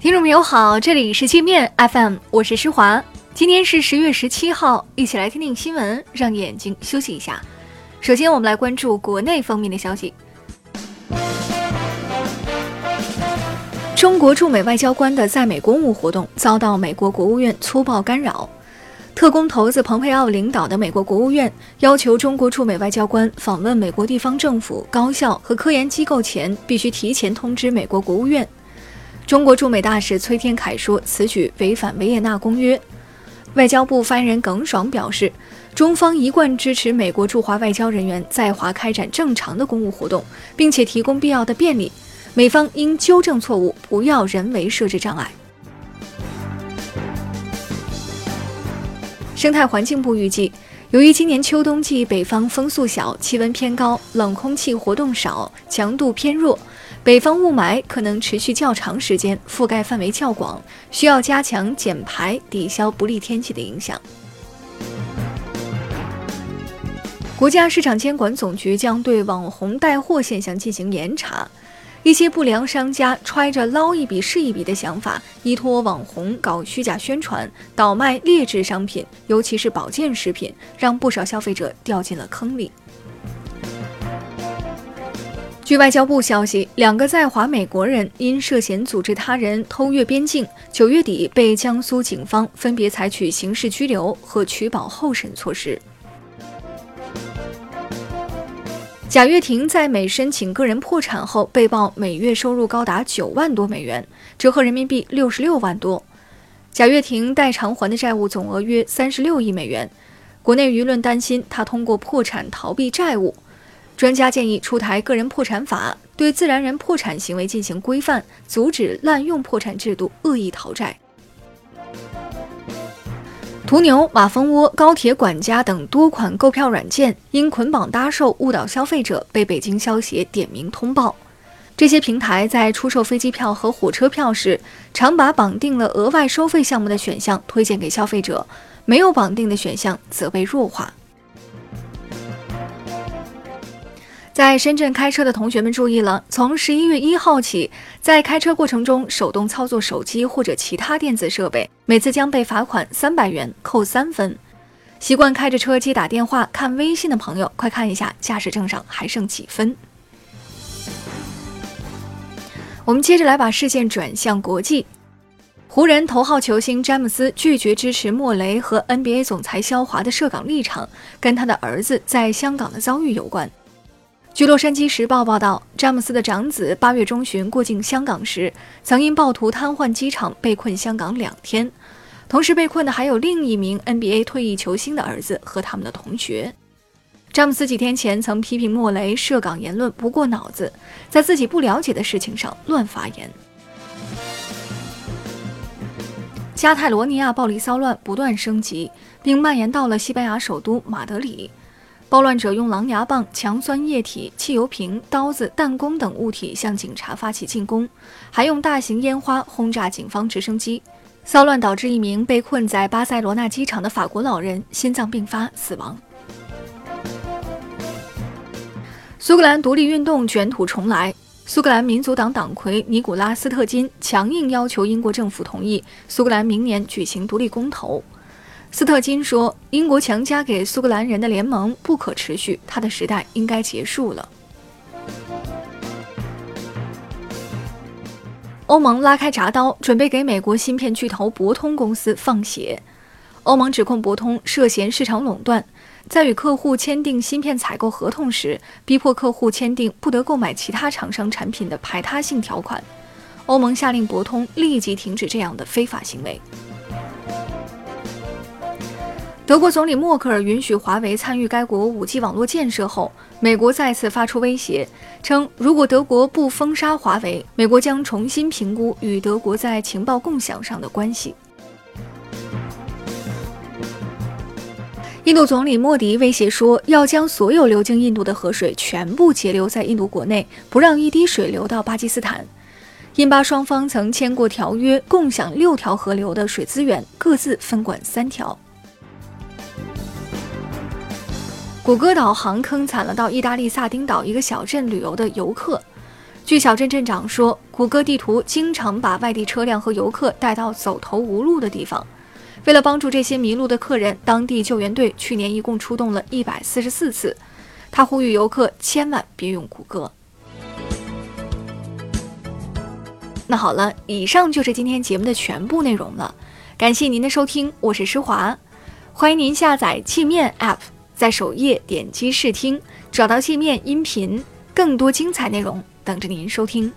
听众朋友好，这里是界面 FM，我是施华。今天是十月十七号，一起来听听新闻，让眼睛休息一下。首先，我们来关注国内方面的消息。中国驻美外交官的在美公务活动遭到美国国务院粗暴干扰。特工头子蓬佩奥领导的美国国务院要求中国驻美外交官访问美国地方政府、高校和科研机构前，必须提前通知美国国务院。中国驻美大使崔天凯说，此举违反维也纳公约。外交部发言人耿爽表示，中方一贯支持美国驻华外交人员在华开展正常的公务活动，并且提供必要的便利。美方应纠正错误，不要人为设置障碍。生态环境部预计，由于今年秋冬季北方风速小、气温偏高、冷空气活动少、强度偏弱，北方雾霾可能持续较长时间，覆盖范围较广，需要加强减排，抵消不利天气的影响。国家市场监管总局将对网红带货现象进行严查。一些不良商家揣着捞一笔是一笔的想法，依托网红搞虚假宣传，倒卖劣质商品，尤其是保健食品，让不少消费者掉进了坑里。据外交部消息，两个在华美国人因涉嫌组织他人偷越边境，九月底被江苏警方分别采取刑事拘留和取保候审措施。贾跃亭在美申请个人破产后，被曝每月收入高达九万多美元，折合人民币六十六万多。贾跃亭待偿还的债务总额约三十六亿美元。国内舆论担心他通过破产逃避债务，专家建议出台个人破产法，对自然人破产行为进行规范，阻止滥用破产制度恶意讨债。途牛、马蜂窝、高铁管家等多款购票软件因捆绑搭售误导消费者，被北京消协点名通报。这些平台在出售飞机票和火车票时，常把绑定了额外收费项目的选项推荐给消费者，没有绑定的选项则被弱化。在深圳开车的同学们注意了，从十一月一号起，在开车过程中手动操作手机或者其他电子设备，每次将被罚款三百元，扣三分。习惯开着车机打电话、看微信的朋友，快看一下驾驶证上还剩几分。我们接着来把视线转向国际，湖人头号球星詹姆斯拒绝支持莫雷和 NBA 总裁肖华的涉港立场，跟他的儿子在香港的遭遇有关。据《洛杉矶时报》报道，詹姆斯的长子八月中旬过境香港时，曾因暴徒瘫痪机场被困香港两天。同时被困的还有另一名 NBA 退役球星的儿子和他们的同学。詹姆斯几天前曾批评莫雷涉港言论不过脑子，在自己不了解的事情上乱发言。加泰罗尼亚暴力骚乱不断升级，并蔓延到了西班牙首都马德里。暴乱者用狼牙棒、强酸液体、汽油瓶、刀子、弹弓等物体向警察发起进攻，还用大型烟花轰炸警方直升机。骚乱导致一名被困在巴塞罗那机场的法国老人心脏病发死亡。苏格兰独立运动卷土重来，苏格兰民族党党魁尼古拉斯特金强硬要求英国政府同意苏格兰明年举行独立公投。斯特金说：“英国强加给苏格兰人的联盟不可持续，他的时代应该结束了。”欧盟拉开铡刀，准备给美国芯片巨头博通公司放血。欧盟指控博通涉嫌市场垄断，在与客户签订芯片采购合同时，逼迫客户签订不得购买其他厂商产品的排他性条款。欧盟下令博通立即停止这样的非法行为。德国总理默克尔允许华为参与该国 5G 网络建设后，美国再次发出威胁，称如果德国不封杀华为，美国将重新评估与德国在情报共享上的关系。印度总理莫迪威胁说，要将所有流经印度的河水全部截留在印度国内，不让一滴水流到巴基斯坦。印巴双方曾签过条约，共享六条河流的水资源，各自分管三条。谷歌导航坑惨了到意大利萨丁岛一个小镇旅游的游客。据小镇镇长说，谷歌地图经常把外地车辆和游客带到走投无路的地方。为了帮助这些迷路的客人，当地救援队去年一共出动了一百四十四次。他呼吁游客千万别用谷歌。那好了，以上就是今天节目的全部内容了。感谢您的收听，我是施华。欢迎您下载界面 App，在首页点击试听，找到界面音频，更多精彩内容等着您收听。